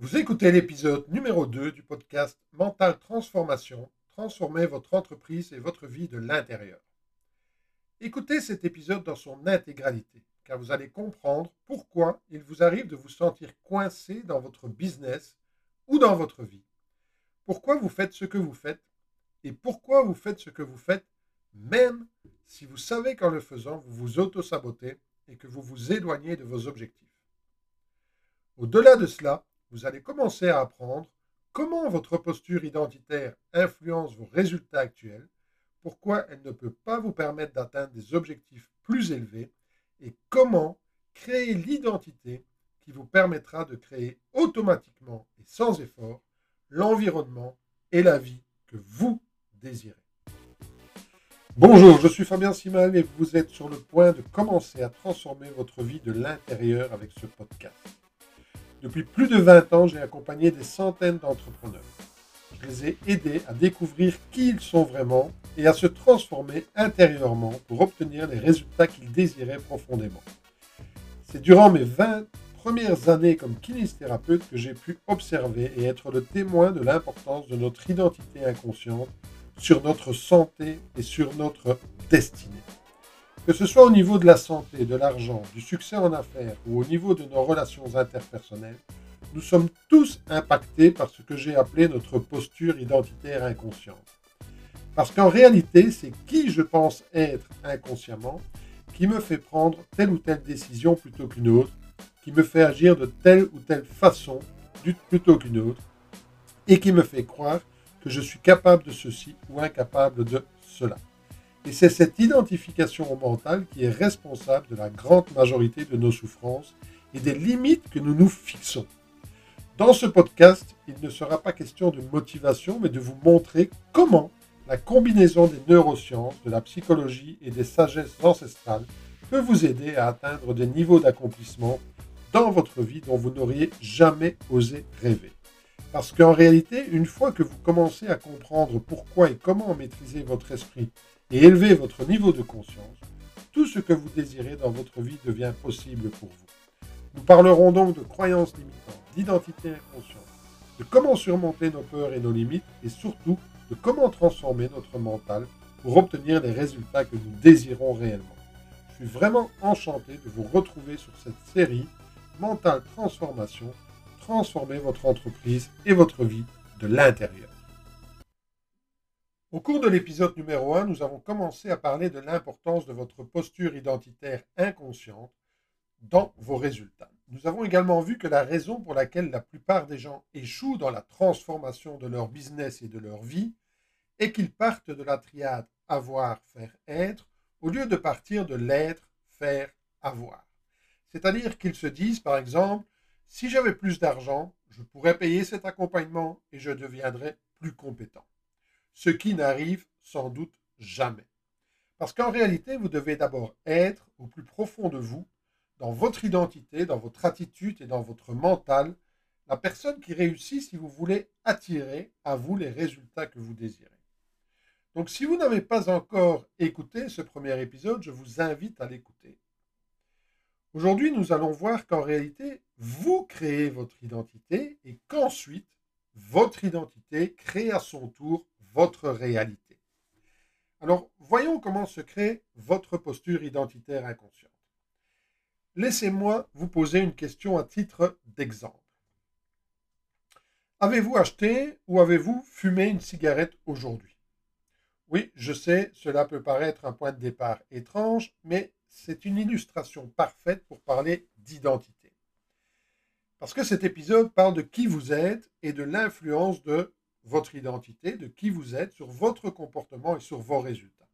Vous écoutez l'épisode numéro 2 du podcast Mental Transformation, transformer votre entreprise et votre vie de l'intérieur. Écoutez cet épisode dans son intégralité, car vous allez comprendre pourquoi il vous arrive de vous sentir coincé dans votre business ou dans votre vie. Pourquoi vous faites ce que vous faites et pourquoi vous faites ce que vous faites, même si vous savez qu'en le faisant, vous vous auto-sabotez et que vous vous éloignez de vos objectifs. Au-delà de cela, vous allez commencer à apprendre comment votre posture identitaire influence vos résultats actuels, pourquoi elle ne peut pas vous permettre d'atteindre des objectifs plus élevés et comment créer l'identité qui vous permettra de créer automatiquement et sans effort l'environnement et la vie que vous désirez. Bonjour, je suis Fabien Simal et vous êtes sur le point de commencer à transformer votre vie de l'intérieur avec ce podcast. Depuis plus de 20 ans, j'ai accompagné des centaines d'entrepreneurs. Je les ai aidés à découvrir qui ils sont vraiment et à se transformer intérieurement pour obtenir les résultats qu'ils désiraient profondément. C'est durant mes 20 premières années comme kinésithérapeute que j'ai pu observer et être le témoin de l'importance de notre identité inconsciente sur notre santé et sur notre destinée. Que ce soit au niveau de la santé, de l'argent, du succès en affaires ou au niveau de nos relations interpersonnelles, nous sommes tous impactés par ce que j'ai appelé notre posture identitaire inconsciente. Parce qu'en réalité, c'est qui je pense être inconsciemment qui me fait prendre telle ou telle décision plutôt qu'une autre, qui me fait agir de telle ou telle façon plutôt qu'une autre, et qui me fait croire que je suis capable de ceci ou incapable de cela. Et c'est cette identification au mental qui est responsable de la grande majorité de nos souffrances et des limites que nous nous fixons. Dans ce podcast, il ne sera pas question de motivation, mais de vous montrer comment la combinaison des neurosciences, de la psychologie et des sagesses ancestrales peut vous aider à atteindre des niveaux d'accomplissement dans votre vie dont vous n'auriez jamais osé rêver. Parce qu'en réalité, une fois que vous commencez à comprendre pourquoi et comment maîtriser votre esprit et élever votre niveau de conscience, tout ce que vous désirez dans votre vie devient possible pour vous. Nous parlerons donc de croyances limitantes, d'identité inconsciente, de comment surmonter nos peurs et nos limites, et surtout de comment transformer notre mental pour obtenir les résultats que nous désirons réellement. Je suis vraiment enchanté de vous retrouver sur cette série Mental Transformation, transformer votre entreprise et votre vie de l'intérieur. Au cours de l'épisode numéro 1, nous avons commencé à parler de l'importance de votre posture identitaire inconsciente dans vos résultats. Nous avons également vu que la raison pour laquelle la plupart des gens échouent dans la transformation de leur business et de leur vie est qu'ils partent de la triade avoir, faire, être, au lieu de partir de l'être, faire, avoir. C'est-à-dire qu'ils se disent, par exemple, si j'avais plus d'argent, je pourrais payer cet accompagnement et je deviendrais plus compétent ce qui n'arrive sans doute jamais. Parce qu'en réalité, vous devez d'abord être au plus profond de vous, dans votre identité, dans votre attitude et dans votre mental, la personne qui réussit si vous voulez attirer à vous les résultats que vous désirez. Donc si vous n'avez pas encore écouté ce premier épisode, je vous invite à l'écouter. Aujourd'hui, nous allons voir qu'en réalité, vous créez votre identité et qu'ensuite, votre identité crée à son tour votre réalité. Alors, voyons comment se crée votre posture identitaire inconsciente. Laissez-moi vous poser une question à titre d'exemple. Avez-vous acheté ou avez-vous fumé une cigarette aujourd'hui? Oui, je sais, cela peut paraître un point de départ étrange, mais c'est une illustration parfaite pour parler d'identité. Parce que cet épisode parle de qui vous êtes et de l'influence de votre identité, de qui vous êtes, sur votre comportement et sur vos résultats.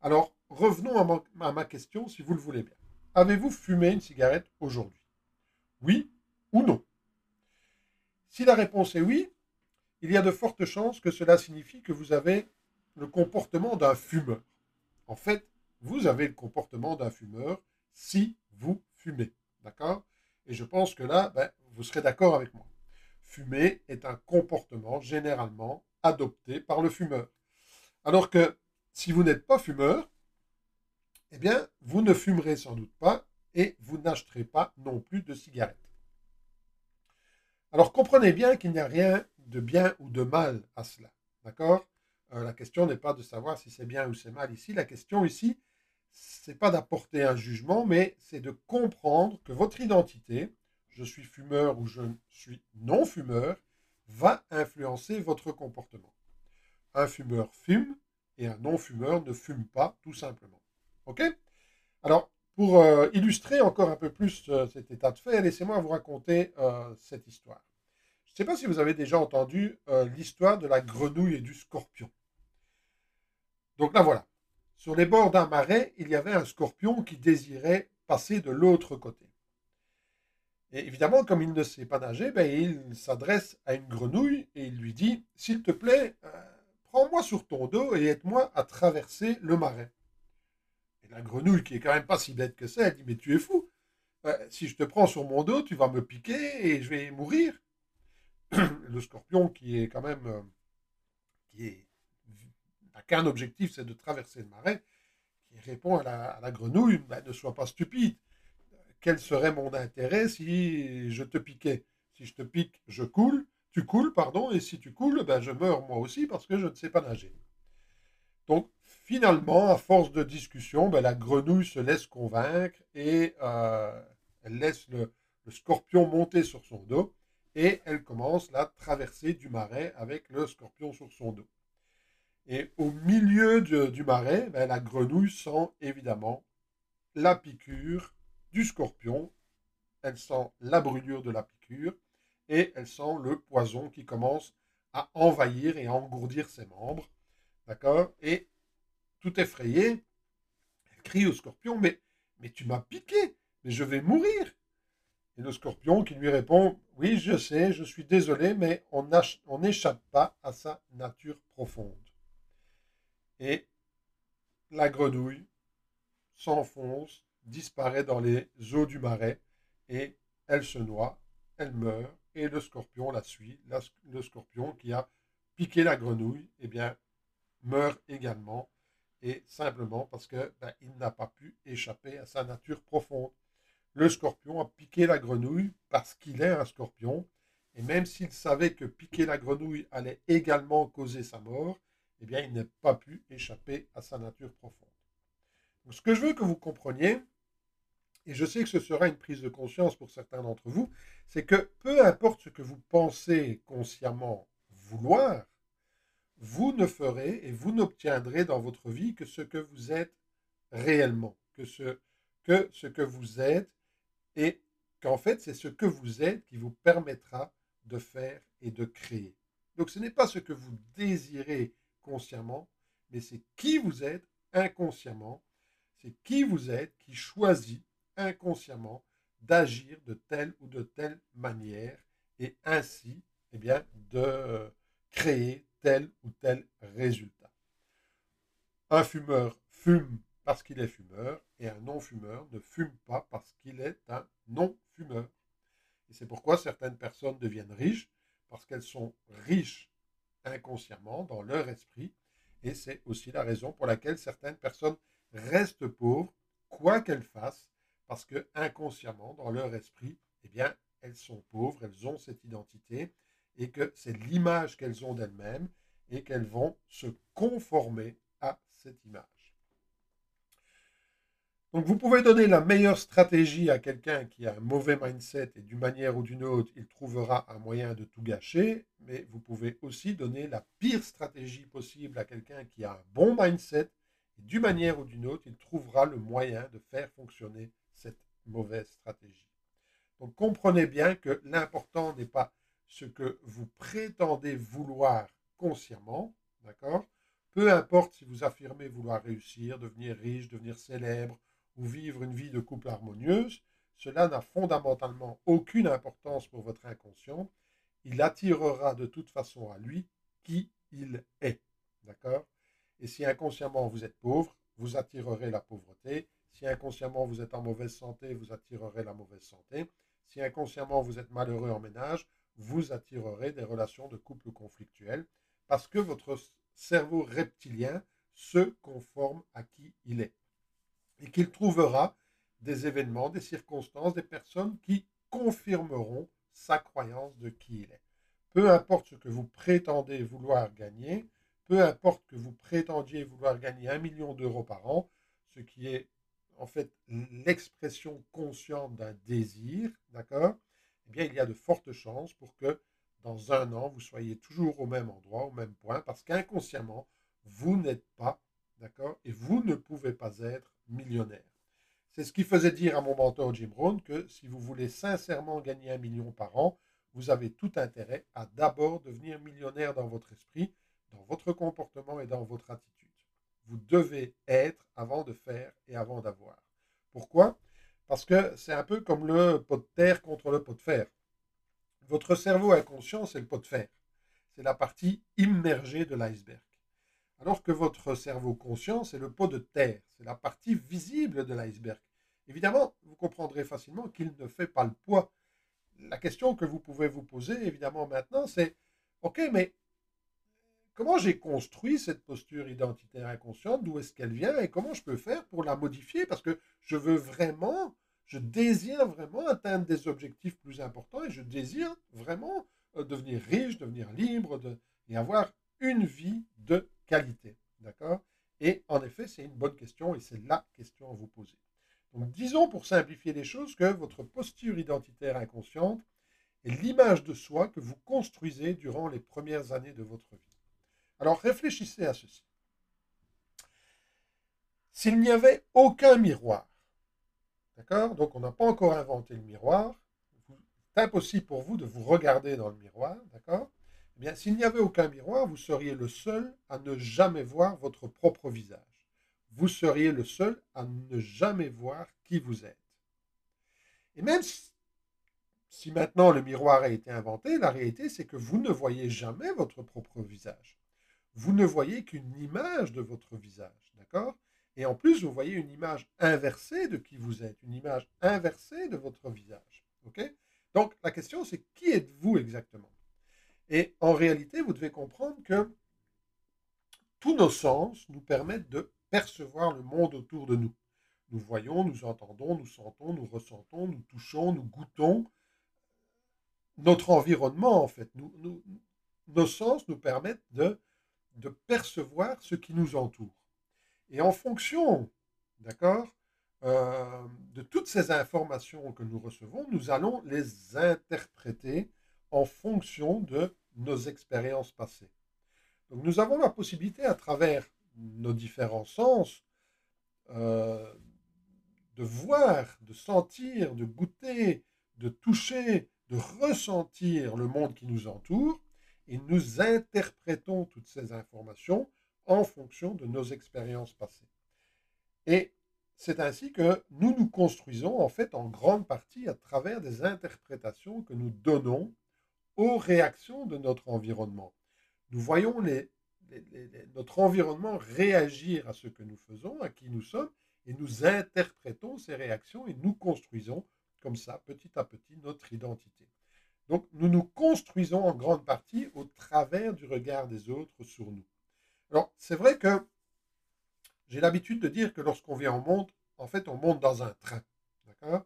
Alors, revenons à ma, question, si vous le voulez bien. Avez-vous fumé une cigarette aujourd'hui? Oui ou non? Si la réponse est oui, il y a de fortes chances que cela signifie que vous avez le comportement d'un fumeur. En fait, vous avez le comportement d'un fumeur si vous fumez. D'accord? Et je pense que là, ben, vous serez d'accord avec moi fumer est un comportement généralement adopté par le fumeur. Alors que si vous n'êtes pas fumeur, eh bien, vous ne fumerez sans doute pas et vous n'achèterez pas non plus de cigarettes. Alors comprenez bien qu'il n'y a rien de bien ou de mal à cela. D'accord? Euh, La question n'est pas de savoir si c'est bien ou c'est mal ici. La question ici, c'est pas d'apporter un jugement, mais c'est de comprendre que votre identité, je suis fumeur ou je suis non fumeur, va influencer votre comportement. Un fumeur fume et un non fumeur ne fume pas, tout simplement. OK? Alors, pour euh, illustrer encore un peu plus euh, cet état de fait, laissez-moi vous raconter euh, cette histoire. Je ne sais pas si vous avez déjà entendu l'histoire de la grenouille et du scorpion. Donc là voilà. Sur les bords d'un marais, il y avait un scorpion qui désirait passer de l'autre côté. Et évidemment, comme il ne sait pas nager, ben, il s'adresse à une grenouille et il lui dit S'il te plaît, prends-moi sur ton dos et aide-moi à traverser le marais la grenouille, qui est quand même pas si bête que ça, elle dit Mais tu es fou. si je te prends sur mon dos, tu vas me piquer et je vais mourir. le scorpion, qui est quand même. Euh, qui n'a qu'un objectif, c'est de traverser le marais, qui répond à la, grenouille ben, Ne sois pas stupide. Quel serait mon intérêt si je te piquais? Si je te pique, je coule, tu coules, pardon, et si tu coules, ben, je meurs moi aussi parce que je ne sais pas nager. Donc, finalement, à force de discussion, ben, la grenouille se laisse convaincre et euh, elle laisse le, scorpion monter sur son dos et elle commence la traversée du marais avec le scorpion sur son dos. Et au milieu du marais, ben, la grenouille sent évidemment la piqûre du scorpion, elle sent la brûlure de la piqûre et elle sent le poison qui commence à envahir et à engourdir ses membres. D'accord? Et tout effrayée, elle crie au scorpion Mais, mais tu m'as piqué, mais je vais mourir. Et le scorpion qui lui répond Oui, je sais, je suis désolé, mais on n'échappe pas à sa nature profonde. Et la grenouille s'enfonce, disparaît dans les eaux du marais, et elle se noie, elle meurt, et le scorpion la suit. le scorpion qui a piqué la grenouille, eh bien, meurt également, et simplement parce qu'il ben, n'a pas pu échapper à sa nature profonde. Le scorpion a piqué la grenouille parce qu'il est un scorpion, et même s'il savait que piquer la grenouille allait également causer sa mort, eh bien, il n'a pas pu échapper à sa nature profonde. ce que je veux que vous compreniez, et je sais que ce sera une prise de conscience pour certains d'entre vous, c'est que peu importe ce que vous pensez consciemment vouloir, vous ne ferez et vous n'obtiendrez dans votre vie que ce que vous êtes réellement, que ce que, vous êtes et qu'en fait c'est ce que vous êtes qui vous permettra de faire et de créer. Donc ce n'est pas ce que vous désirez consciemment, mais c'est qui vous êtes inconsciemment, c'est qui vous êtes qui choisit inconsciemment d'agir de telle ou de telle manière et ainsi eh bien, de créer tel ou tel résultat. Un fumeur fume parce qu'il est fumeur et un non-fumeur ne fume pas parce qu'il est un non-fumeur. Et c'est pourquoi certaines personnes deviennent riches, parce qu'elles sont riches inconsciemment dans leur esprit. Et c'est aussi la raison pour laquelle certaines personnes restent pauvres, quoi qu'elles fassent, parce que inconsciemment, dans leur esprit, eh bien, elles sont pauvres, elles ont cette identité, et que c'est l'image qu'elles ont d'elles-mêmes et qu'elles vont se conformer à cette image. Donc vous pouvez donner la meilleure stratégie à quelqu'un qui a un mauvais mindset et d'une manière ou d'une autre, il trouvera un moyen de tout gâcher, mais vous pouvez aussi donner la pire stratégie possible à quelqu'un qui a un bon mindset et d'une manière ou d'une autre, il trouvera le moyen de faire fonctionner cette mauvaise stratégie. Donc comprenez bien que l'important n'est pas ce que vous prétendez vouloir consciemment, d'accord? Peu importe si vous affirmez vouloir réussir, devenir riche, devenir célèbre ou vivre une vie de couple harmonieuse, cela n'a fondamentalement aucune importance pour votre inconscient. Il attirera de toute façon à lui qui il est, d'accord? Et si inconsciemment vous êtes pauvre, vous attirerez la pauvreté. Si inconsciemment vous êtes en mauvaise santé, vous attirerez la mauvaise santé. Si inconsciemment vous êtes malheureux en ménage, vous attirerez des relations de couple conflictuelles parce que votre cerveau reptilien se conforme à qui il est et qu'il trouvera des événements, des circonstances, des personnes qui confirmeront sa croyance de qui il est. Peu importe ce que vous prétendez vouloir gagner, peu importe que vous prétendiez vouloir gagner un million d'euros par an, ce qui est en fait l'expression consciente d'un désir, d'accord? Eh bien, il y a de fortes chances pour que dans un an, vous soyez toujours au même endroit, au même point, parce qu'inconsciemment, vous n'êtes pas, d'accord? Et vous ne pouvez pas être millionnaire. C'est ce qui faisait dire à mon mentor Jim Rohn que si vous voulez sincèrement gagner un million par an, vous avez tout intérêt à d'abord devenir millionnaire dans votre esprit, dans votre comportement et dans votre attitude. Vous devez être avant de faire et avant d'avoir. Pourquoi? Parce que c'est un peu comme le pot de terre contre le pot de fer. Votre cerveau inconscient, c'est le pot de fer. C'est la partie immergée de l'iceberg. Alors que votre cerveau conscient, c'est le pot de terre. C'est la partie visible de l'iceberg. Évidemment, vous comprendrez facilement qu'il ne fait pas le poids. La question que vous pouvez vous poser, évidemment, maintenant, c'est OK, mais comment j'ai construit cette posture identitaire inconsciente? D'où est-ce qu'elle vient? Et comment je peux faire pour la modifier? Parce que je veux vraiment, je désire vraiment atteindre des objectifs plus importants et je désire vraiment euh, devenir riche, devenir libre et avoir une vie de qualité. D'accord? Et en effet, c'est une bonne question et c'est la question à vous poser. Donc disons pour simplifier les choses que votre posture identitaire inconsciente est l'image de soi que vous construisez durant les premières années de votre vie. Alors réfléchissez à ceci. S'il n'y avait aucun miroir, d'accord Donc on n'a pas encore inventé le miroir, c'est impossible pour vous de vous regarder dans le miroir, d'accord Eh bien, s'il n'y avait aucun miroir, vous seriez le seul à ne jamais voir votre propre visage vous seriez le seul à ne jamais voir qui vous êtes. Et même si maintenant le miroir a été inventé, la réalité c'est que vous ne voyez jamais votre propre visage. Vous ne voyez qu'une image de votre visage, d'accord? Et en plus, vous voyez une image inversée de qui vous êtes, une image inversée de votre visage, ok? Donc la question c'est qui êtes-vous exactement? Et en réalité, vous devez comprendre que tous nos sens nous permettent de percevoir le monde autour de nous. Nous voyons, nous entendons, nous sentons, nous ressentons, nous touchons, nous goûtons. Notre environnement, en fait, nos sens nous permettent de, de percevoir ce qui nous entoure. Et en fonction, d'accord, euh, de toutes ces informations que nous recevons, nous allons les interpréter en fonction de nos expériences passées. Donc nous avons la possibilité à travers nos différents sens, euh, de voir, de sentir, de goûter, de toucher, de ressentir le monde qui nous entoure, et nous interprétons toutes ces informations en fonction de nos expériences passées. Et c'est ainsi que nous nous construisons en fait en grande partie à travers des interprétations que nous donnons aux réactions de notre environnement. Nous voyons notre environnement réagir à ce que nous faisons, à qui nous sommes, et nous interprétons ces réactions et nous construisons comme ça, petit à petit, notre identité. Donc, nous nous construisons en grande partie au travers du regard des autres sur nous. Alors, c'est vrai que j'ai l'habitude de dire que lorsqu'on vient au monde, en fait, on monte dans un train. D'accord?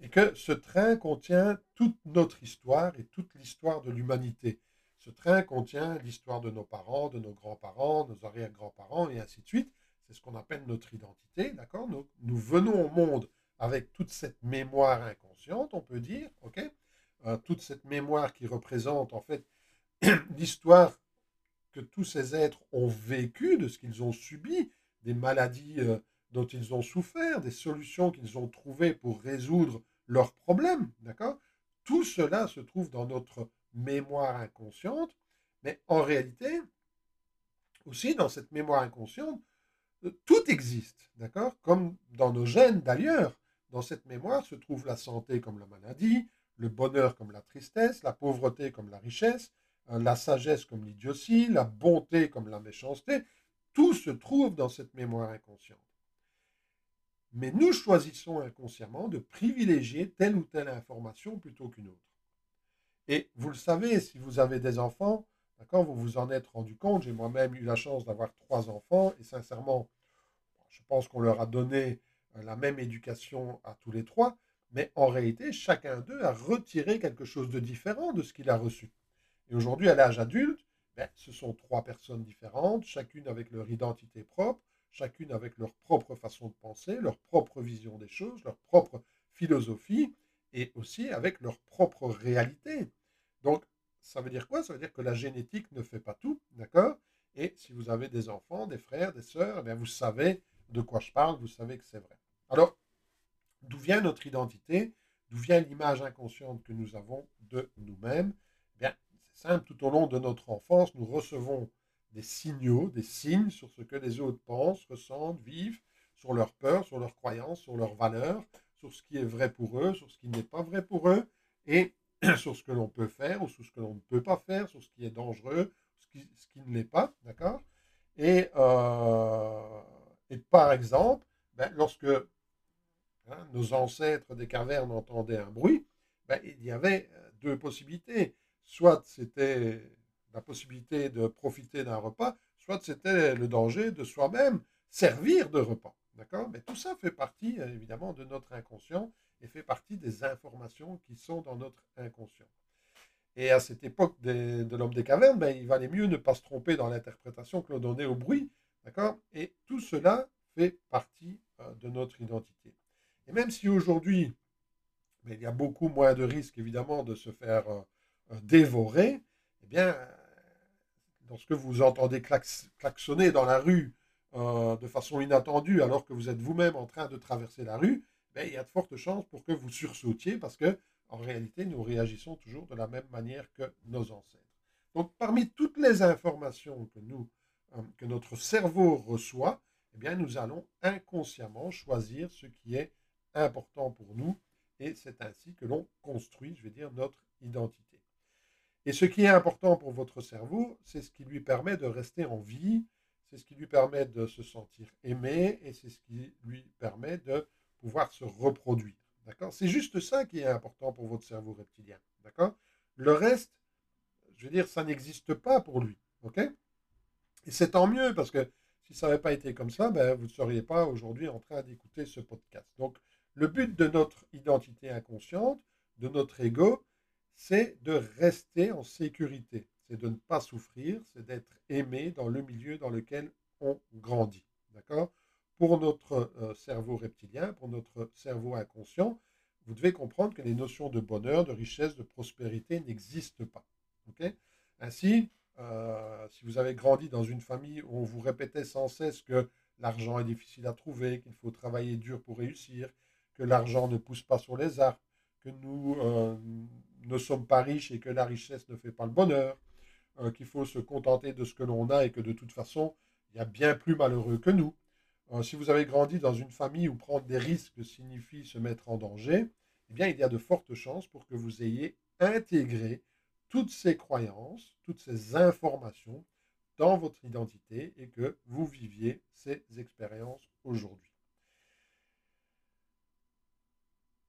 Et que ce train contient toute notre histoire et toute l'histoire de l'humanité. Ce train contient l'histoire de nos parents, de nos grands-parents, nos arrière-grands-parents, et ainsi de suite. C'est ce qu'on appelle notre identité, d'accord? Nous, nous, venons au monde avec toute cette mémoire inconsciente, on peut dire, Toute cette mémoire qui représente en fait l'histoire que tous ces êtres ont vécu, de ce qu'ils ont subi, des maladies euh, dont ils ont souffert, des solutions qu'ils ont trouvées pour résoudre leurs problèmes, d'accord? Tout cela se trouve dans notre mémoire inconsciente, mais en réalité, aussi dans cette mémoire inconsciente, euh, tout existe, d'accord? Comme dans nos gènes d'ailleurs, dans cette mémoire se trouve la santé comme la maladie, le bonheur comme la tristesse, la pauvreté comme la richesse, euh, la sagesse comme l'idiotie, la bonté comme la méchanceté, tout se trouve dans cette mémoire inconsciente. Mais nous choisissons inconsciemment de privilégier telle ou telle information plutôt qu'une autre. Et vous le savez, si vous avez des enfants, d'accord, vous vous en êtes rendu compte. J'ai moi-même eu la chance d'avoir trois enfants et sincèrement, je pense qu'on leur a donné euh, la même éducation à tous les trois. Mais en réalité, chacun d'eux a retiré quelque chose de différent de ce qu'il a reçu. Et aujourd'hui, à l'âge adulte, ben, ce sont trois personnes différentes, chacune avec leur identité propre, chacune avec leur propre façon de penser, leur propre vision des choses, leur propre philosophie, et aussi avec leur propre réalité. Donc, ça veut dire quoi? Ça veut dire que la génétique ne fait pas tout, d'accord? Et si vous avez des enfants, des frères, des sœurs, eh vous savez de quoi je parle, vous savez que c'est vrai. Alors, d'où vient notre identité D'où vient l'image inconsciente que nous avons de nous-mêmes? Eh Bien, c'est simple, tout au long de notre enfance, nous recevons des signaux, des signes sur ce que les autres pensent, ressentent, vivent, sur leurs peurs, sur leurs croyances, sur leurs valeurs, sur ce qui est vrai pour eux, sur ce qui n'est pas vrai pour eux, et sur ce que l'on peut faire ou sur ce que l'on ne peut pas faire, sur ce qui est dangereux, ce qui, ne l'est pas, d'accord? Et, euh, par exemple, ben, lorsque hein, nos ancêtres des cavernes entendaient un bruit, ben, il y avait euh, deux possibilités. Soit c'était la possibilité de profiter d'un repas, soit c'était le danger de soi-même servir de repas. D'accord? Mais tout ça fait partie, euh, évidemment, de notre inconscient et fait partie des informations qui sont dans notre inconscient. Et à cette époque de l'homme des cavernes, ben, il valait mieux ne pas se tromper dans l'interprétation que l'on donnait au bruit. D'accord? Et tout cela fait partie euh, de notre identité. Et même si aujourd'hui, ben, il y a beaucoup moins de risques, évidemment, de se faire euh, dévorer, eh bien, lorsque vous entendez klaxonner dans la rue euh, de façon inattendue alors que vous êtes vous-même en train de traverser la rue, ben, il y a de fortes chances pour que vous sursautiez parce que en réalité, nous réagissons toujours de la même manière que nos ancêtres. Donc, parmi toutes les informations que, nous, euh, que notre cerveau reçoit, eh bien, nous allons inconsciemment choisir ce qui est important pour nous et c'est ainsi que l'on construit, je vais dire, notre identité. Et ce qui est important pour votre cerveau, c'est ce qui lui permet de rester en vie, c'est ce qui lui permet de se sentir aimé et c'est ce qui lui permet de pouvoir se reproduire. D'accord? C'est juste ça qui est important pour votre cerveau reptilien. D'accord? Le reste, je veux dire, ça n'existe pas pour lui. OK? Et c'est tant mieux parce que si ça n'avait pas été comme ça, ben, vous ne seriez pas aujourd'hui en train d'écouter ce podcast. Donc, le but de notre identité inconsciente, de notre ego, c'est de rester en sécurité c'est de ne pas souffrir, c'est d'être aimé dans le milieu dans lequel on grandit. D'accord? Pour notre euh, cerveau reptilien, pour notre cerveau inconscient, vous devez comprendre que les notions de bonheur, de richesse, de prospérité n'existent pas. Ainsi, euh, si vous avez grandi dans une famille où on vous répétait sans cesse que l'argent est difficile à trouver, qu'il faut travailler dur pour réussir, que l'argent ne pousse pas sur les arbres, que nous euh, ne sommes pas riches et que la richesse ne fait pas le bonheur, euh, qu'il faut se contenter de ce que l'on a et que de toute façon, il y a bien plus malheureux que nous. Euh, si vous avez grandi dans une famille où prendre des risques signifie se mettre en danger, eh bien, il y a de fortes chances pour que vous ayez intégré toutes ces croyances, toutes ces informations dans votre identité et que vous viviez ces expériences aujourd'hui.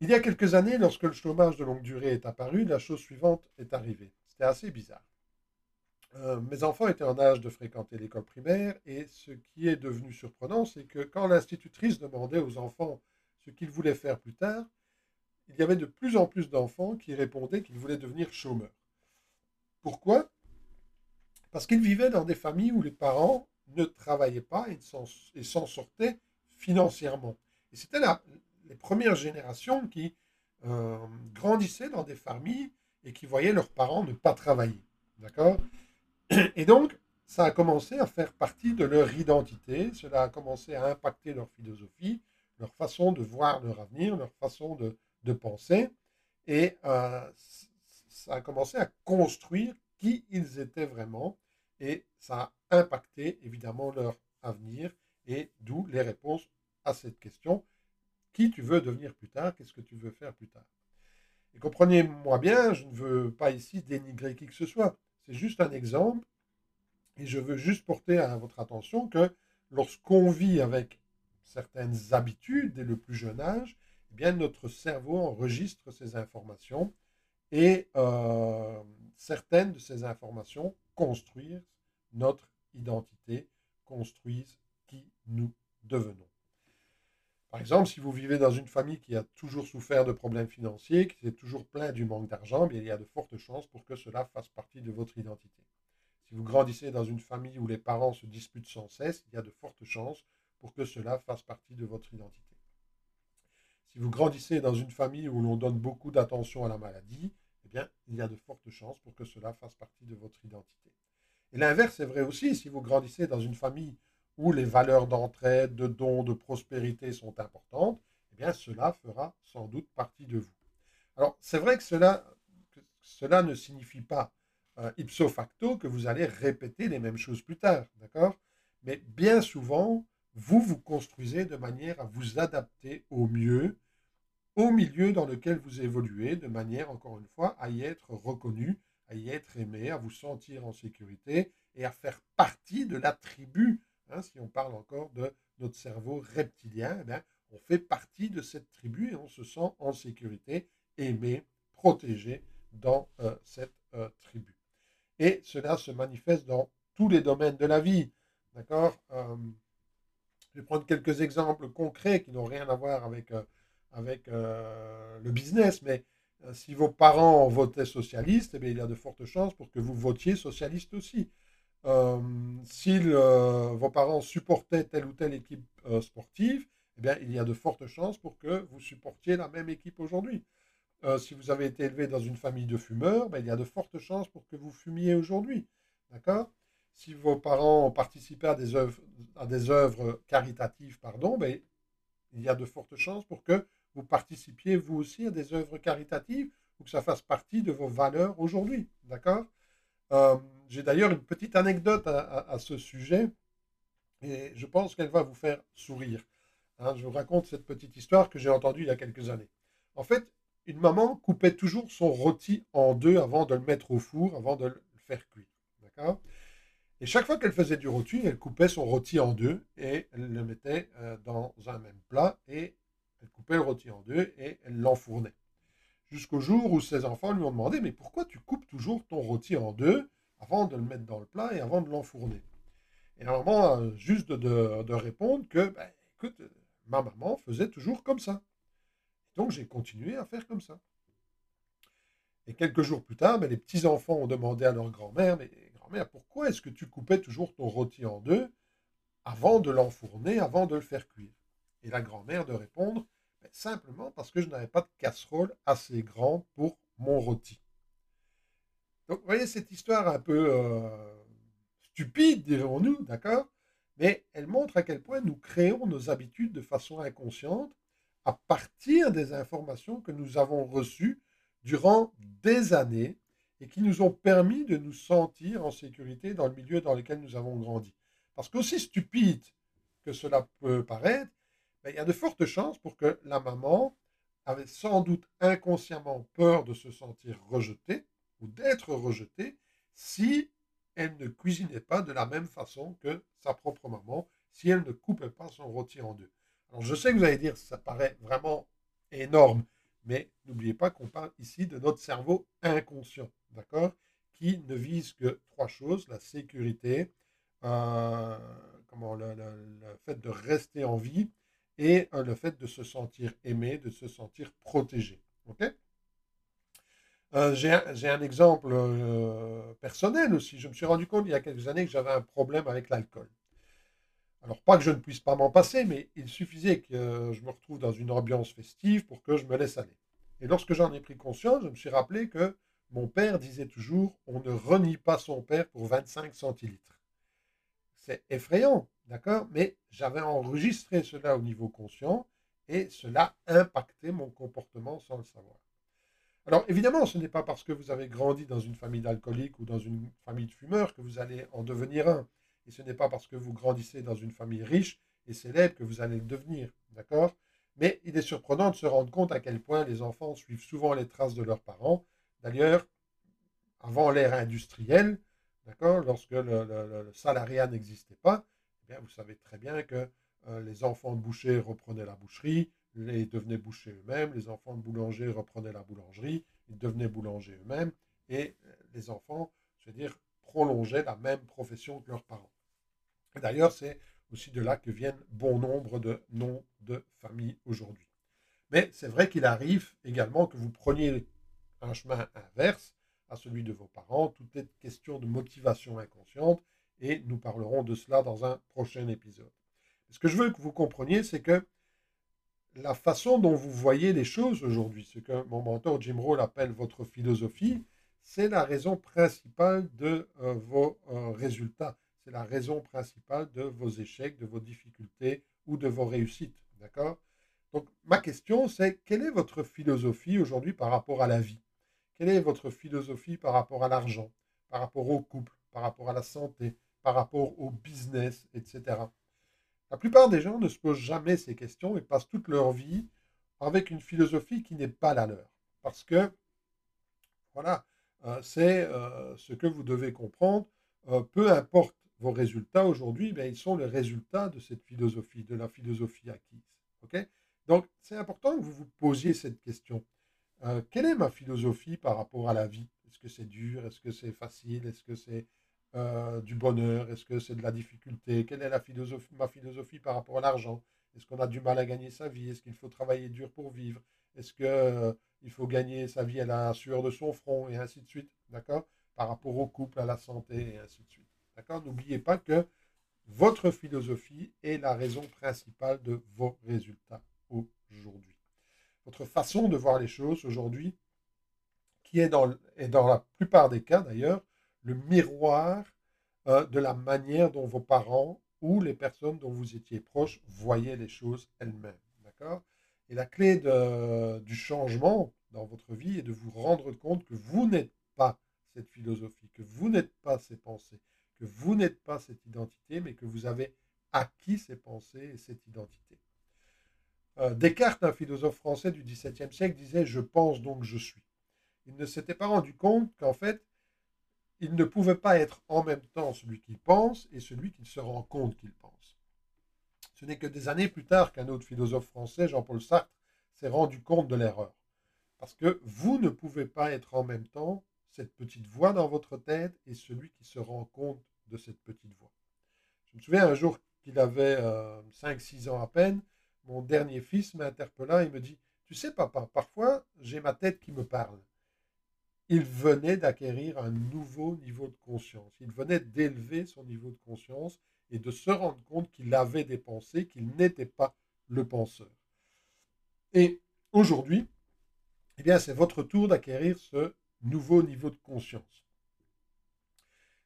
Il y a quelques années, lorsque le chômage de longue durée est apparu, la chose suivante est arrivée. C'était assez bizarre. Euh, mes enfants étaient en âge de fréquenter l'école primaire et ce qui est devenu surprenant, c'est que quand l'institutrice demandait aux enfants ce qu'ils voulaient faire plus tard, il y avait de plus en plus d'enfants qui répondaient qu'ils voulaient devenir chômeurs. Pourquoi? Parce qu'ils vivaient dans des familles où les parents ne travaillaient pas et s'en sortaient financièrement. Et c'était les premières générations qui euh, grandissaient dans des familles et qui voyaient leurs parents ne pas travailler. D'accord? Et donc, ça a commencé à faire partie de leur identité, cela a commencé à impacter leur philosophie, leur façon de voir leur avenir, leur façon de, penser, et euh, ça a commencé à construire qui ils étaient vraiment, et ça a impacté évidemment leur avenir, et d'où les réponses à cette question, qui tu veux devenir plus tard, qu'est-ce que tu veux faire plus tard. Et comprenez-moi bien, je ne veux pas ici dénigrer qui que ce soit. C'est juste un exemple. Et je veux juste porter à votre attention que lorsqu'on vit avec certaines habitudes dès le plus jeune âge, eh bien notre cerveau enregistre ces informations et euh, certaines de ces informations construisent notre identité, construisent qui nous devenons. Par exemple, si vous vivez dans une famille qui a toujours souffert de problèmes financiers, qui est toujours plein du manque d'argent, il y a de fortes chances pour que cela fasse partie de votre identité. Si vous grandissez dans une famille où les parents se disputent sans cesse, il y a de fortes chances pour que cela fasse partie de votre identité. Si vous grandissez dans une famille où l'on donne beaucoup d'attention à la maladie, eh il y a de fortes chances pour que cela fasse partie de votre identité. Et l'inverse est vrai aussi, si vous grandissez dans une famille où les valeurs d'entraide, de dons, de prospérité sont importantes, eh bien cela fera sans doute partie de vous. Alors c'est vrai que cela, cela ne signifie pas euh, ipso facto que vous allez répéter les mêmes choses plus tard, d'accord? Mais bien souvent, vous vous construisez de manière à vous adapter au mieux au milieu dans lequel vous évoluez, de manière, encore une fois, à y être reconnu, à y être aimé, à vous sentir en sécurité et à faire partie de la tribu Hein, si on parle encore de notre cerveau reptilien, eh on fait partie de cette tribu et on se sent en sécurité, aimé, protégé dans euh, cette euh, tribu. Et cela se manifeste dans tous les domaines de la vie. D'accord euh, Je vais prendre quelques exemples concrets qui n'ont rien à voir avec, le business, mais si vos parents votaient socialiste, eh il y a de fortes chances pour que vous votiez socialiste aussi. Euh, si vos parents supportaient telle ou telle équipe euh, sportive, eh bien, il y a de fortes chances pour que vous supportiez la même équipe aujourd'hui. Euh, si vous avez été élevé dans une famille de fumeurs, ben, il y a de fortes chances pour que vous fumiez aujourd'hui. D'accord? Si vos parents ont participé à des œuvres, caritatives, pardon, ben, il y a de fortes chances pour que vous participiez vous aussi à des œuvres caritatives ou que ça fasse partie de vos valeurs aujourd'hui. D'accord? Euh, j'ai d'ailleurs une petite anecdote à, ce sujet et je pense qu'elle va vous faire sourire. Hein, je vous raconte cette petite histoire que j'ai entendue il y a quelques années. En fait, une maman coupait toujours son rôti en deux avant de le mettre au four, avant de le faire cuire. D'accord? Et chaque fois qu'elle faisait du rôti, elle coupait son rôti en deux et elle le mettait euh, dans un même plat et elle coupait le rôti en deux et elle l'enfournait jusqu'au jour où ses enfants lui ont demandé Mais pourquoi tu coupes toujours ton rôti en deux? Avant de le mettre dans le plat et avant de l'enfourner Et maman a juste de, répondre que ben, Écoute, ma maman faisait toujours comme ça. donc j'ai continué à faire comme ça. Et quelques jours plus tard, ben, les petits-enfants ont demandé à leur grand-mère Mais grand-mère, pourquoi est-ce que tu coupais toujours ton rôti en deux avant de l'enfourner, avant de le faire cuire? Et la grand-mère de répondre simplement parce que je n'avais pas de casserole assez grande pour mon rôti. Donc, vous voyez cette histoire un peu euh, stupide, dirons-nous, d'accord? Mais elle montre à quel point nous créons nos habitudes de façon inconsciente à partir des informations que nous avons reçues durant des années et qui nous ont permis de nous sentir en sécurité dans le milieu dans lequel nous avons grandi. Parce qu'aussi stupide que cela peut paraître, ben, il y a de fortes chances pour que la maman avait sans doute inconsciemment peur de se sentir rejetée ou d'être rejetée si elle ne cuisinait pas de la même façon que sa propre maman, si elle ne coupait pas son rôti en deux. Alors je sais que vous allez dire, ça paraît vraiment énorme, mais n'oubliez pas qu'on parle ici de notre cerveau inconscient, d'accord Qui ne vise que trois choses, la sécurité, euh, comment, le, fait de rester en vie et euh, le fait de se sentir aimé, de se sentir protégé. Euh, j'ai un, exemple euh, personnel aussi. Je me suis rendu compte il y a quelques années que j'avais un problème avec l'alcool. Alors, pas que je ne puisse pas m'en passer, mais il suffisait que je me retrouve dans une ambiance festive pour que je me laisse aller. Et lorsque j'en ai pris conscience, je me suis rappelé que mon père disait toujours on ne renie pas son père pour 25 centilitres. C'est effrayant, D'accord? Mais j'avais enregistré cela au niveau conscient et cela impactait mon comportement sans le savoir. Alors évidemment, ce n'est pas parce que vous avez grandi dans une famille d'alcooliques ou dans une famille de fumeurs que vous allez en devenir un. Et ce n'est pas parce que vous grandissez dans une famille riche et célèbre que vous allez le devenir. D'accord? Mais il est surprenant de se rendre compte à quel point les enfants suivent souvent les traces de leurs parents. D'ailleurs, avant l'ère industrielle, d'accord, lorsque le salariat n'existait pas, vous savez très bien que euh, les enfants de boucher reprenaient la boucherie, les devenaient bouchers eux-mêmes, les enfants de boulanger reprenaient la boulangerie, ils devenaient boulangers eux-mêmes, et euh, les enfants, je veux dire, prolongeaient la même profession que leurs parents. D'ailleurs, c'est aussi de là que viennent bon nombre de noms de famille aujourd'hui. Mais c'est vrai qu'il arrive également que vous preniez un chemin inverse à celui de vos parents. Tout est question de motivation inconsciente et nous parlerons de cela dans un prochain épisode. Ce que je veux que vous compreniez, c'est que la façon dont vous voyez les choses aujourd'hui, ce que mon mentor Jim Roll appelle votre philosophie, c'est la raison principale de euh, vos euh, résultats. C'est la raison principale de vos échecs, de vos difficultés ou de vos réussites. D'accord? Donc, ma question, c'est quelle est votre philosophie aujourd'hui par rapport à la vie? Quelle est votre philosophie par rapport à l'argent, par rapport au couple, par rapport à la santé, par rapport au business, etc. La plupart des gens ne se posent jamais ces questions et passent toute leur vie avec une philosophie qui n'est pas la leur. Parce que, voilà, euh, c'est euh, ce que vous devez comprendre. Euh, peu importe vos résultats aujourd'hui, ben, ils sont le résultat de cette philosophie, de la philosophie acquise. Donc, c'est important que vous vous posiez cette question. quelle est ma philosophie par rapport à la vie? Est-ce que c'est dur? Est-ce que c'est facile? Est-ce que c'est du bonheur Est-ce que c'est de la difficulté? Quelle est la philosophie, ma philosophie par rapport à l'argent? Est-ce qu'on a du mal à gagner sa vie? Est-ce qu'il faut travailler dur pour vivre? Est-ce que il faut gagner sa vie à la sueur de son front, et ainsi de suite, d'accord? Par rapport au couple, à la santé, et ainsi de suite. D'accord? N'oubliez pas que votre philosophie est la raison principale de vos résultats aujourd'hui. Votre façon de voir les choses aujourd'hui, qui est dans, est dans la plupart des cas d'ailleurs, le miroir euh, de la manière dont vos parents ou les personnes dont vous étiez proches voyaient les choses elles-mêmes. D'accord? Et la clé du changement dans votre vie est de vous rendre compte que vous n'êtes pas cette philosophie, que vous n'êtes pas ces pensées, que vous n'êtes pas cette identité, mais que vous avez acquis ces pensées et cette identité. Euh, Descartes, un philosophe français du XVIIe siècle, disait ⁇ Je pense donc je suis ⁇ Il ne s'était pas rendu compte qu'en fait, il ne pouvait pas être en même temps celui qui pense et celui qui se rend compte qu'il pense. Ce n'est que des années plus tard qu'un autre philosophe français, Jean-Paul Sartre, s'est rendu compte de l'erreur. Parce que vous ne pouvez pas être en même temps cette petite voix dans votre tête et celui qui se rend compte de cette petite voix. Je me souviens un jour qu'il avait 5-6 euh, ans à peine, mon dernier fils m'interpella et me dit, tu sais papa, parfois j'ai ma tête qui me parle. Il venait d'acquérir un nouveau niveau de conscience. Il venait d'élever son niveau de conscience et de se rendre compte qu'il avait des pensées, qu'il n'était pas le penseur. Et aujourd'hui, eh bien, c'est votre tour d'acquérir ce nouveau niveau de conscience.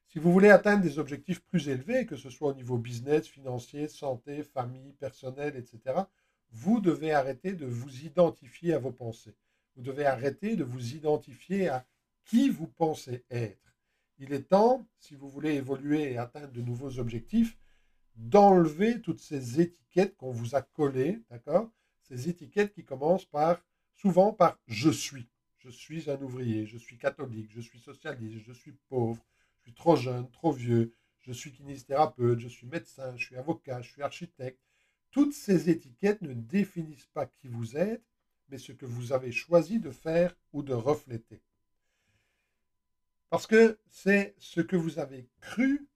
Si vous voulez atteindre des objectifs plus élevés, que ce soit au niveau business, financier, santé, famille, personnel, etc., vous devez arrêter de vous identifier à vos pensées. Vous devez arrêter de vous identifier à qui vous pensez être. Il est temps, si vous voulez évoluer et atteindre de nouveaux objectifs, d'enlever toutes ces étiquettes qu'on vous a collées, d'accord? Ces étiquettes qui commencent par, souvent par je suis. Je suis un ouvrier, je suis catholique, je suis socialiste, je suis pauvre, je suis trop jeune, trop vieux, je suis kinésithérapeute, je suis médecin, je suis avocat, je suis architecte. Toutes ces étiquettes ne définissent pas qui vous êtes, mais ce que vous avez choisi de faire ou de refléter. Parce que c'est ce que vous avez cru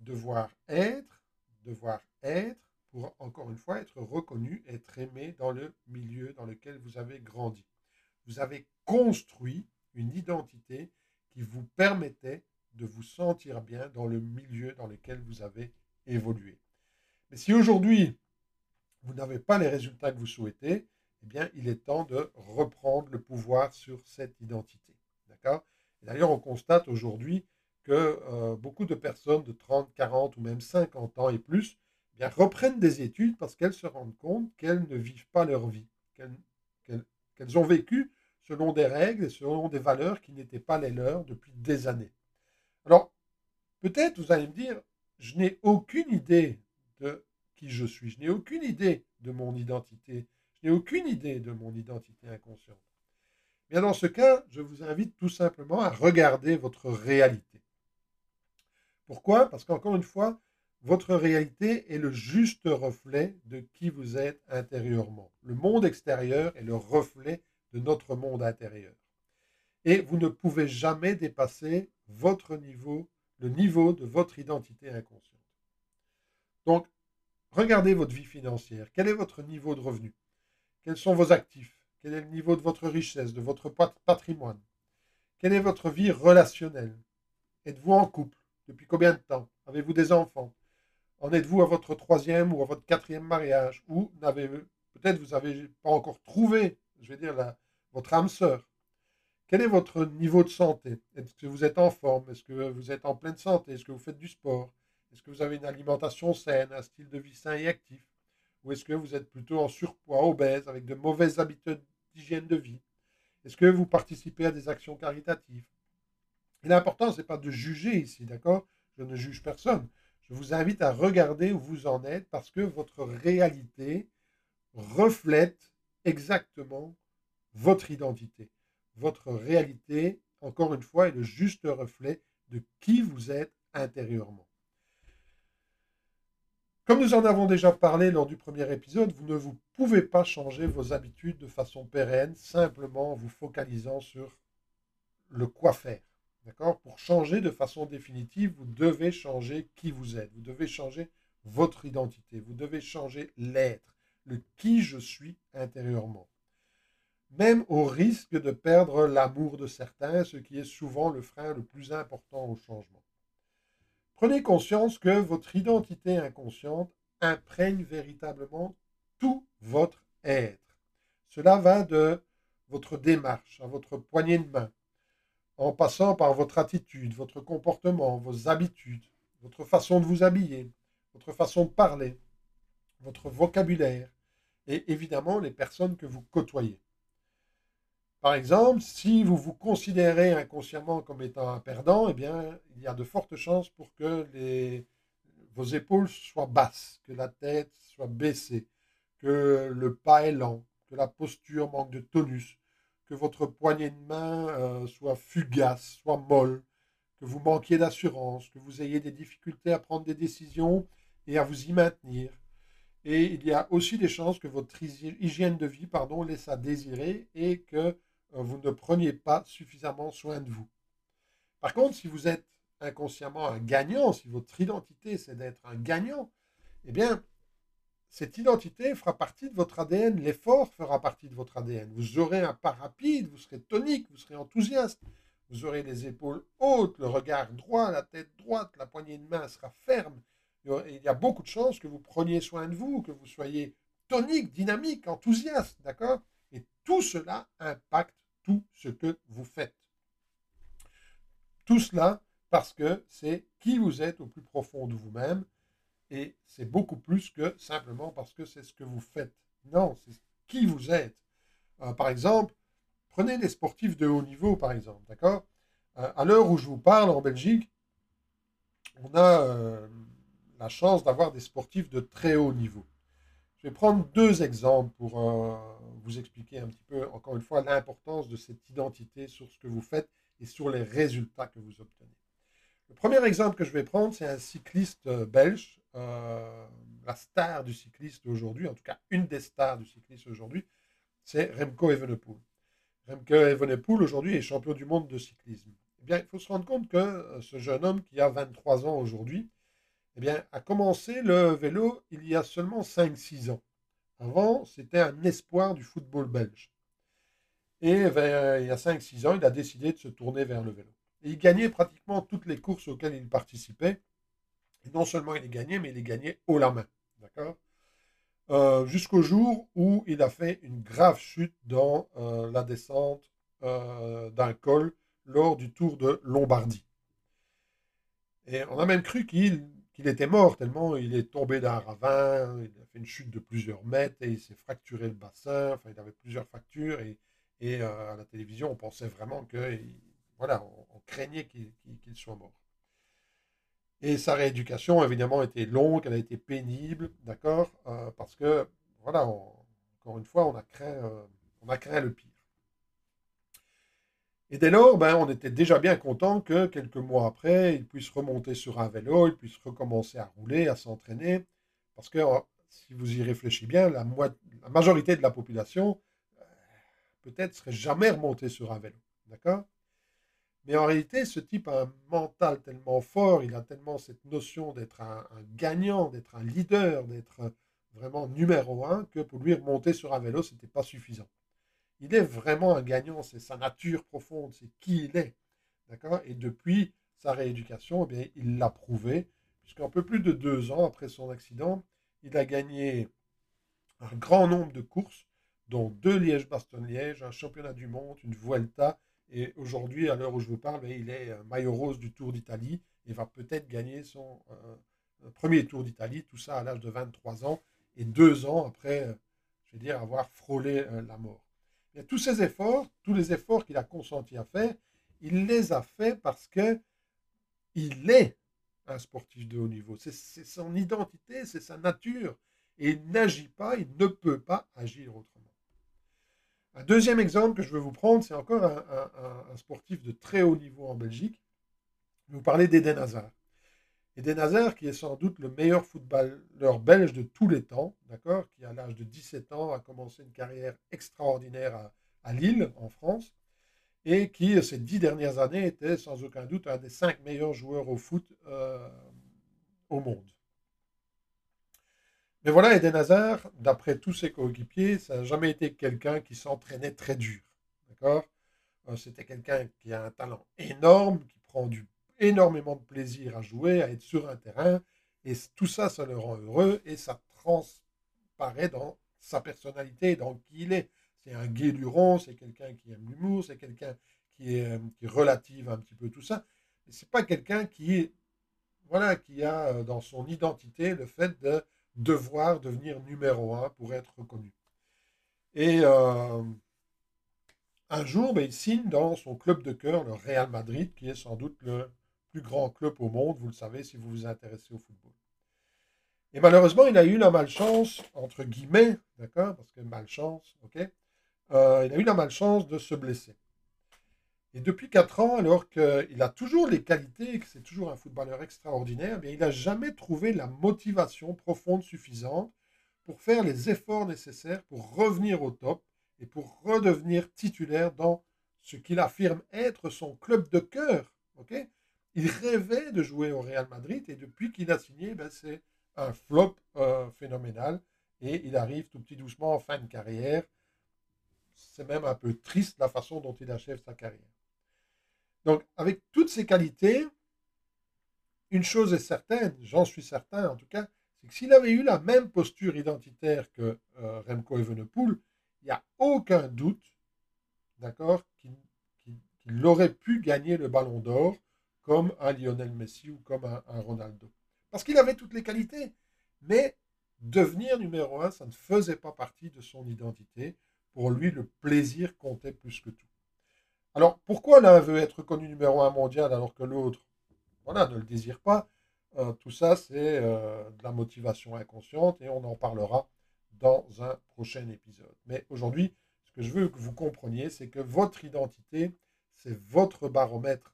devoir être, devoir être, pour encore une fois être reconnu, être aimé dans le milieu dans lequel vous avez grandi. Vous avez construit une identité qui vous permettait de vous sentir bien dans le milieu dans lequel vous avez évolué. Mais si aujourd'hui, vous n'avez pas les résultats que vous souhaitez, eh bien, il est temps de reprendre le pouvoir sur cette identité. D'accord? D'ailleurs, on constate aujourd'hui que euh, beaucoup de personnes de 30, 40 ou même 50 ans et plus eh reprennent des études parce qu'elles se rendent compte qu'elles ne vivent pas leur vie, qu'elles ont vécu selon des règles et selon des valeurs qui n'étaient pas les leurs depuis des années. Alors, peut-être vous allez me dire, je n'ai aucune idée de qui je suis, je n'ai aucune idée de mon identité, je n'ai aucune idée de mon identité inconsciente. Bien dans ce cas, je vous invite tout simplement à regarder votre réalité. Pourquoi? Parce qu'encore une fois, votre réalité est le juste reflet de qui vous êtes intérieurement. Le monde extérieur est le reflet de notre monde intérieur. Et vous ne pouvez jamais dépasser votre niveau, le niveau de votre identité inconsciente. Donc, regardez votre vie financière. Quel est votre niveau de revenu? Quels sont vos actifs? Quel est le niveau de votre richesse, de votre patrimoine? Quelle est votre vie relationnelle? Êtes-vous en couple? Depuis combien de temps? Avez-vous des enfants? En êtes-vous à votre troisième ou à votre quatrième mariage? Ou n'avez peut-être vous n'avez pas encore trouvé, je vais dire, votre âme sœur? Quel est votre niveau de santé? Est-ce que vous êtes en forme? Est-ce que vous êtes en pleine santé? Est-ce que vous faites du sport? Est-ce que vous avez une alimentation saine, un style de vie sain et actif? Ou est-ce que vous êtes plutôt en surpoids, obèse, avec de mauvaises habitudes d'hygiène de vie Est-ce que vous participez à des actions caritatives? Et l'important, ce n'est pas de juger ici, d'accord? Je ne juge personne. Je vous invite à regarder où vous en êtes parce que votre réalité reflète exactement votre identité votre réalité, encore une fois, est le juste reflet de qui vous êtes intérieurement. Comme nous en avons déjà parlé lors du premier épisode, vous ne vous pouvez pas changer vos habitudes de façon pérenne simplement en vous focalisant sur le quoi faire. D'accord? Pour changer de façon définitive, vous devez changer qui vous êtes. Vous devez changer votre identité. Vous devez changer l'être, le qui je suis intérieurement même au risque de perdre l'amour de certains, ce qui est souvent le frein le plus important au changement. Prenez conscience que votre identité inconsciente imprègne véritablement tout votre être. Cela va de votre démarche à votre poignée de main, en passant par votre attitude, votre comportement, vos habitudes, votre façon de vous habiller, votre façon de parler, votre vocabulaire et évidemment les personnes que vous côtoyez. Par exemple, si vous vous considérez inconsciemment comme étant un perdant, eh bien, il y a de fortes chances pour que vos épaules soient basses, que la tête soit baissée, que le pas est lent, que la posture manque de tonus, que votre poignée de main euh, soit fugace, soit molle, que vous manquiez d'assurance, que vous ayez des difficultés à prendre des décisions et à vous y maintenir. Et il y a aussi des chances que votre hygiène de vie pardon, laisse à désirer et que vous ne preniez pas suffisamment soin de vous. Par contre, si vous êtes inconsciemment un gagnant, si votre identité c'est d'être un gagnant, eh bien, cette identité fera partie de votre ADN, l'effort fera partie de votre ADN. Vous aurez un pas rapide, vous serez tonique, vous serez enthousiaste, vous aurez les épaules hautes, le regard droit, la tête droite, la poignée de main sera ferme. Il y a beaucoup de chances que vous preniez soin de vous, que vous soyez tonique, dynamique, enthousiaste, d'accord? Et tout cela impacte tout ce que vous faites. Tout cela parce que c'est qui vous êtes au plus profond de vous-même et c'est beaucoup plus que simplement parce que c'est ce que vous faites. Non, c'est qui vous êtes. Euh, par exemple, prenez les sportifs de haut niveau, par exemple, d'accord? Euh, À l'heure où je vous parle en Belgique, on a euh, la chance d'avoir des sportifs de très haut niveau. Je vais prendre deux exemples pour euh, vous expliquer un petit peu, encore une fois, l'importance de cette identité sur ce que vous faites et sur les résultats que vous obtenez. Le premier exemple que je vais prendre, c'est un cycliste euh, belge, euh, la star du cycliste aujourd'hui, en tout cas une des stars du cycliste aujourd'hui, c'est Remco Evenepoel. Remco Evenepoel aujourd'hui est champion du monde de cyclisme. Eh bien, il faut se rendre compte que ce jeune homme qui a 23 ans aujourd'hui, eh bien, a commencé le vélo il y a seulement 5-6 ans. Avant, c'était un espoir du football belge. Et il y a 5-6 ans, il a décidé de se tourner vers le vélo. Il gagnait pratiquement toutes les courses auxquelles il participait. Non seulement il les gagnait, mais il les gagnait haut la main. D'accord? Euh, Jusqu'au jour où il a fait une grave chute dans euh, la descente euh, d'un col lors du Tour de Lombardie. Et on a même cru qu'il qu'il était mort, tellement il est tombé d'un ravin, il a fait une chute de plusieurs mètres et il s'est fracturé le bassin, enfin il avait plusieurs fractures et, euh, à la télévision on pensait vraiment que, voilà, on, craignait qu'il soit mort. Et sa rééducation évidemment était longue, elle a été pénible, d'accord, euh, parce que, voilà, encore une fois, on a craint, euh, on a craint le pire. Et dès lors, ben, on était déjà bien content que quelques mois après, il puisse remonter sur un vélo, il puisse recommencer à rouler, à s'entraîner. Parce que si vous y réfléchissez bien, la, majorité de la population, euh, peut-être, serait jamais remontée sur un vélo. D'accord? Mais en réalité, ce type a un mental tellement fort, il a tellement cette notion d'être un, gagnant, d'être un leader, d'être vraiment numéro un, que pour lui remonter sur un vélo, ce n'était pas suffisant. Il est vraiment un gagnant, c'est sa nature profonde, c'est qui il est. D'accord? Et depuis sa rééducation, eh bien, il l'a prouvé, puisqu'un peu plus de deux ans après son accident, il a gagné un grand nombre de courses, dont deux Liège-Bastogne-Liège, un championnat du monde, une Vuelta, et aujourd'hui, à l'heure où je vous parle, ben, il est maillot rose du Tour d'Italie et va peut-être gagner son euh, premier Tour d'Italie, tout ça à l'âge de 23 ans et deux ans après, euh, je dire, avoir frôlé euh, la mort. Tous ces efforts, tous les efforts qu'il a consenti à faire, il les a faits parce que il est un sportif de haut niveau. C'est son identité, c'est sa nature. Et il n'agit pas, il ne peut pas agir autrement. Un deuxième exemple que je veux vous prendre, c'est encore un, sportif de très haut niveau en Belgique. Je vais vous parler d'Eden Hazard. Eden Hazard, qui est sans doute le meilleur footballeur belge de tous les temps, d'accord, qui à l'âge de 17 ans a commencé une carrière extraordinaire à, Lille, en France, et qui, ces dix dernières années, était sans aucun doute un des cinq meilleurs joueurs au foot euh, au monde. Mais voilà, Eden Hazard, d'après tous ses coéquipiers, ça n'a jamais été quelqu'un qui s'entraînait très dur. D'accord euh, C'était quelqu'un qui a un talent énorme, qui prend du, énormément de plaisir à jouer, à être sur un terrain. Et tout ça, ça le rend heureux et ça transparaît dans sa personnalité, dans qui il est. C'est un gai du rond, c'est quelqu'un qui aime l'humour, c'est quelqu'un qui est, qui relative un petit peu tout ça. Mais c'est pas quelqu'un qui, voilà, qui a euh, dans son identité le fait de devoir devenir numéro un pour être reconnu. Et euh, un jour, ben, il signe dans son club de cœur, le Real Madrid, qui est sans doute le plus grand club au monde, vous le savez si vous vous intéressez au football. Et malheureusement, il a eu la malchance, entre guillemets, d'accord, parce que malchance, ok, euh, il a eu la malchance de se blesser. Et depuis 4 ans, alors qu'il a toujours les qualités, que c'est toujours un footballeur extraordinaire, mais il n'a jamais trouvé la motivation profonde suffisante pour faire les efforts nécessaires pour revenir au top et pour redevenir titulaire dans ce qu'il affirme être son club de cœur. Il rêvait de jouer au Real Madrid et depuis qu'il a signé, ben, c'est un flop euh, phénoménal et il arrive tout petit doucement en fin de carrière. C'est même un peu triste la façon dont il achève sa carrière. Donc, avec toutes ces qualités, une chose est certaine, j'en suis certain en tout cas, c'est que s'il avait eu la même posture identitaire que euh, Remco Evenepoel, il n'y a aucun doute, d'accord, qu'il aurait pu gagner le ballon d'or comme un Lionel Messi ou comme un, Ronaldo. Parce qu'il avait toutes les qualités, mais devenir numéro un, ça ne faisait pas partie de son identité. Pour lui, le plaisir comptait plus que tout. Alors, pourquoi l'un veut être connu numéro un mondial alors que l'autre voilà, ne le désire pas? Euh, Tout ça, c'est euh, de la motivation inconsciente et on en parlera dans un prochain épisode. Mais aujourd'hui, ce que je veux que vous compreniez, c'est que votre identité, c'est votre baromètre.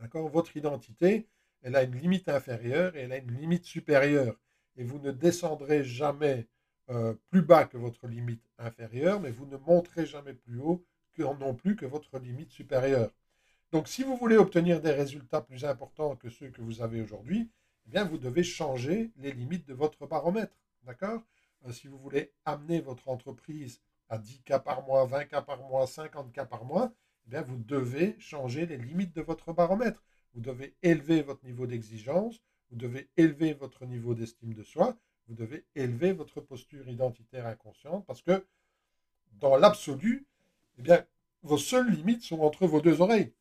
D'accord? Votre identité, elle a une limite inférieure et elle a une limite supérieure. Et vous ne descendrez jamais euh, plus bas que votre limite inférieure, mais vous ne monterez jamais plus haut non plus que votre limite supérieure. Donc, si vous voulez obtenir des résultats plus importants que ceux que vous avez aujourd'hui, eh bien, vous devez changer les limites de votre baromètre. D'accord? Euh, Si vous voulez amener votre entreprise à 10 cas par mois, 20 cas par mois, 50 cas par mois, eh bien, vous devez changer les limites de votre baromètre. Vous devez élever votre niveau d'exigence, vous devez élever votre niveau d'estime de soi, vous devez élever votre posture identitaire inconsciente parce que dans l'absolu, eh bien, vos seules limites sont entre vos deux oreilles.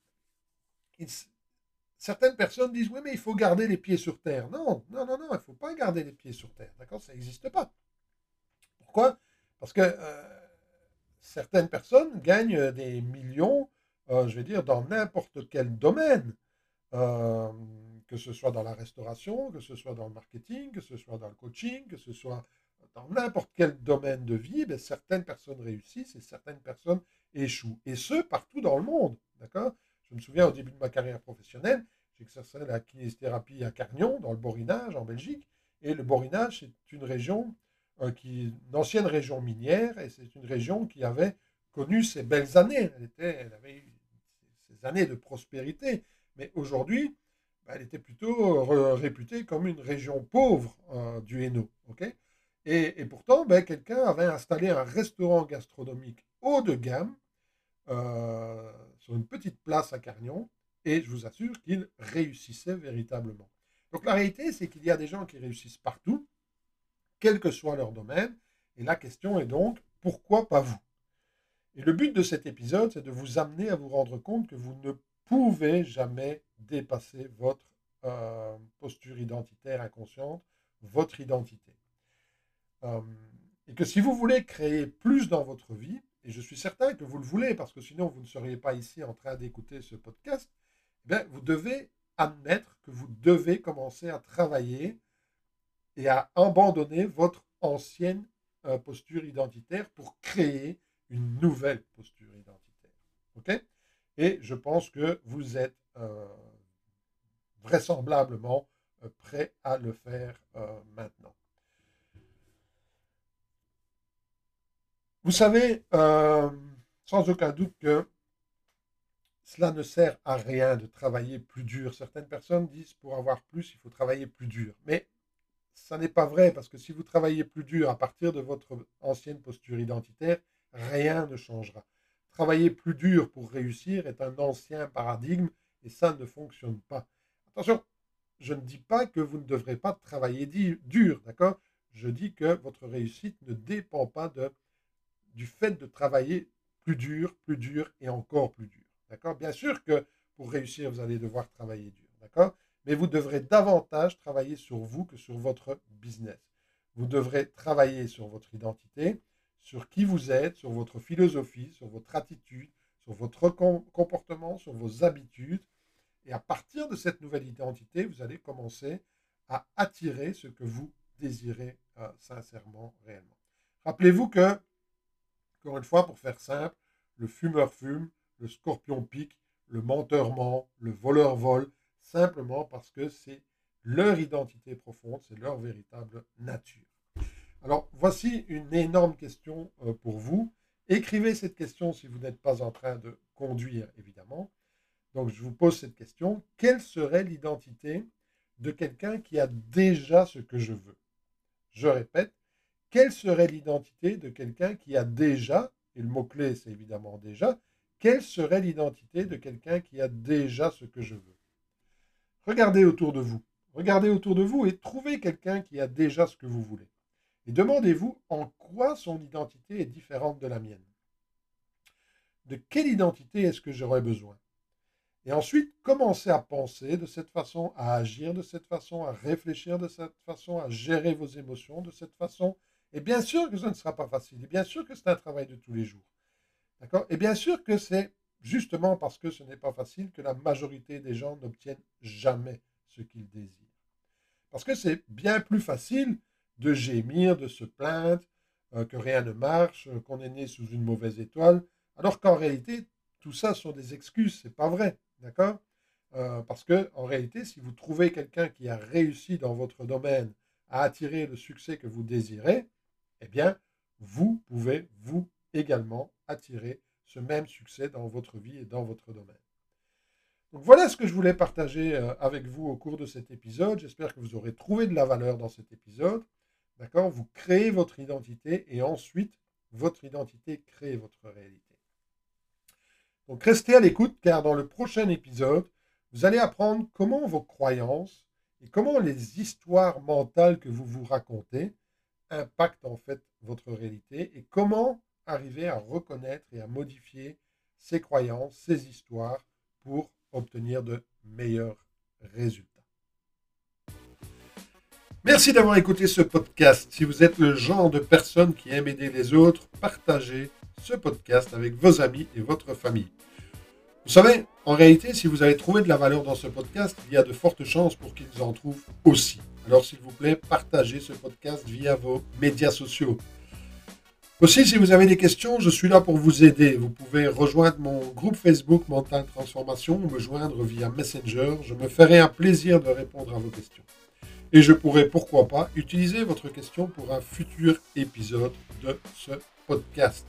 certaines personnes disent oui, mais il faut garder les pieds sur terre. Non, non, non, non, il ne faut pas garder les pieds sur terre. D'accord? Ça n'existe pas. Pourquoi? Parce que euh, certaines personnes gagnent des millions, euh, je vais dire, dans n'importe quel domaine. Euh, que ce soit dans la restauration, que ce soit dans le marketing, que ce soit dans le coaching, que ce soit dans n'importe quel domaine de vie, ben, certaines personnes réussissent et certaines personnes échouent. Et ce, partout dans le monde. D'accord? Je me souviens au début de ma carrière professionnelle, j'exerçais la kinésithérapie à Carnion, dans le Borinage, en Belgique. Et le Borinage, c'est une région, euh, qui, une ancienne région minière, et c'est une région qui avait connu ses belles années. Elle, était, elle avait ces années de prospérité. Mais aujourd'hui, ben, elle était plutôt réputée comme une région pauvre du Hainaut. et, pourtant, ben, quelqu'un avait installé un restaurant gastronomique haut de gamme sur une petite place à Carnion, et je vous assure qu'il réussissait véritablement. Donc la réalité, c'est qu'il y a des gens qui réussissent partout, quel que soit leur domaine, et la question est donc, pourquoi pas vous? Et le but de cet épisode, c'est de vous amener à vous rendre compte que vous ne pouvez jamais dépasser votre euh, posture identitaire inconsciente, votre identité. Euh, et que si vous voulez créer plus dans votre vie, et je suis certain que vous le voulez, parce que sinon vous ne seriez pas ici en train d'écouter ce podcast, eh vous devez admettre que vous devez commencer à travailler et à abandonner votre ancienne euh, posture identitaire pour créer une nouvelle posture identitaire. Et je pense que vous êtes euh, vraisemblablement euh, prêt à le faire maintenant. Vous savez, sans aucun doute que cela ne sert à rien de travailler plus dur. Certaines personnes disent pour avoir plus, il faut travailler plus dur. Mais ça n'est pas vrai parce que si vous travaillez plus dur à partir de votre ancienne posture identitaire, rien ne changera. Travailler plus dur pour réussir est un ancien paradigme et ça ne fonctionne pas. Attention, je ne dis pas que vous ne devrez pas travailler dur, d'accord? Je dis que votre réussite ne dépend pas du fait de travailler plus dur, plus dur et encore plus dur. D'accord? Bien sûr que pour réussir, vous allez devoir travailler dur. D'accord? Mais vous devrez davantage travailler sur vous que sur votre business. Vous devrez travailler sur votre identité, sur qui vous êtes, sur votre philosophie, sur votre attitude, sur votre comportement, sur vos habitudes. Et à partir de cette nouvelle identité, vous allez commencer à attirer ce que vous désirez euh, sincèrement, réellement. Rappelez-vous que, encore une fois, pour faire simple, le fumeur fume, le scorpion pique, le menteur ment, le voleur vole, simplement parce que c'est leur identité profonde, c'est leur véritable nature. Alors, voici une énorme question euh, pour vous. Écrivez cette question si vous n'êtes pas en train de conduire, évidemment. Donc, je vous pose cette question. Quelle serait l'identité de quelqu'un qui a déjà ce que je veux? Je répète, quelle serait l'identité de quelqu'un qui a déjà, et le mot-clé c'est évidemment déjà, quelle serait l'identité de quelqu'un qui a déjà ce que je veux? Regardez autour de vous. Regardez autour de vous et trouvez quelqu'un qui a déjà ce que vous voulez. Et demandez-vous en quoi son identité est différente de la mienne. De quelle identité est-ce que j'aurais besoin? Et ensuite, commencez à penser de cette façon, à agir de cette façon, à réfléchir de cette façon, à gérer vos émotions de cette façon. Et bien sûr que ce ne sera pas facile. Et bien sûr que c'est un travail de tous les jours. Et bien sûr que c'est justement parce que ce n'est pas facile que la majorité des gens n'obtiennent jamais ce qu'ils désirent. Parce que c'est bien plus facile de gémir, de se plaindre, euh, que rien ne marche, euh, qu'on est né sous une mauvaise étoile, alors qu'en réalité, tout ça sont des excuses, c'est pas vrai, d'accord? Euh, Parce que en réalité, si vous trouvez quelqu'un qui a réussi dans votre domaine à attirer le succès que vous désirez, eh bien, vous pouvez vous également attirer ce même succès dans votre vie et dans votre domaine. Donc voilà ce que je voulais partager euh, avec vous au cours de cet épisode. J'espère que vous aurez trouvé de la valeur dans cet épisode. D'accord? Vous créez votre identité et ensuite votre identité crée votre réalité. Donc restez à l'écoute car dans le prochain épisode, vous allez apprendre comment vos croyances et comment les histoires mentales que vous vous racontez impactent en fait votre réalité et comment arriver à reconnaître et à modifier ses croyances, ses histoires pour obtenir de meilleurs résultats. Merci d'avoir écouté ce podcast. Si vous êtes le genre de personne qui aime aider les autres, partagez ce podcast avec vos amis et votre famille. Vous savez, en réalité, si vous avez trouvé de la valeur dans ce podcast, il y a de fortes chances pour qu'ils en trouvent aussi. Alors s'il vous plaît, partagez ce podcast via vos médias sociaux. Aussi, si vous avez des questions, je suis là pour vous aider. Vous pouvez rejoindre mon groupe Facebook Mental Transformation ou me joindre via Messenger. Je me ferai un plaisir de répondre à vos questions. Et je pourrai, pourquoi pas, utiliser votre question pour un futur épisode de ce podcast.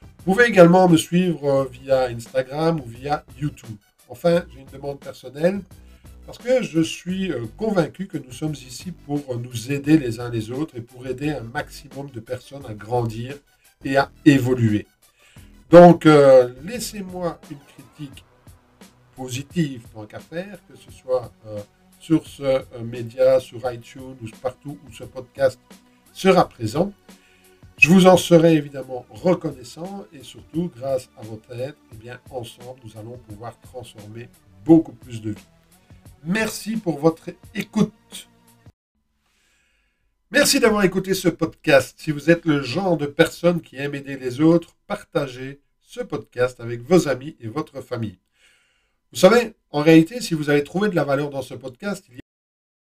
Vous pouvez également me suivre euh, via Instagram ou via YouTube. Enfin, j'ai une demande personnelle parce que je suis euh, convaincu que nous sommes ici pour nous aider les uns les autres et pour aider un maximum de personnes à grandir et à évoluer. Donc, euh, laissez-moi une critique positive tant qu'à faire, que ce soit sur ce média, sur iTunes ou partout où ce podcast sera présent. Je vous en serai évidemment reconnaissant et surtout, grâce à votre aide, eh bien, ensemble, nous allons pouvoir transformer beaucoup plus de vies. Merci pour votre écoute. Merci d'avoir écouté ce podcast. Si vous êtes le genre de personne qui aime aider les autres, partagez ce podcast avec vos amis et votre famille. Vous savez, en réalité, si vous avez trouvé de la valeur dans ce podcast, il y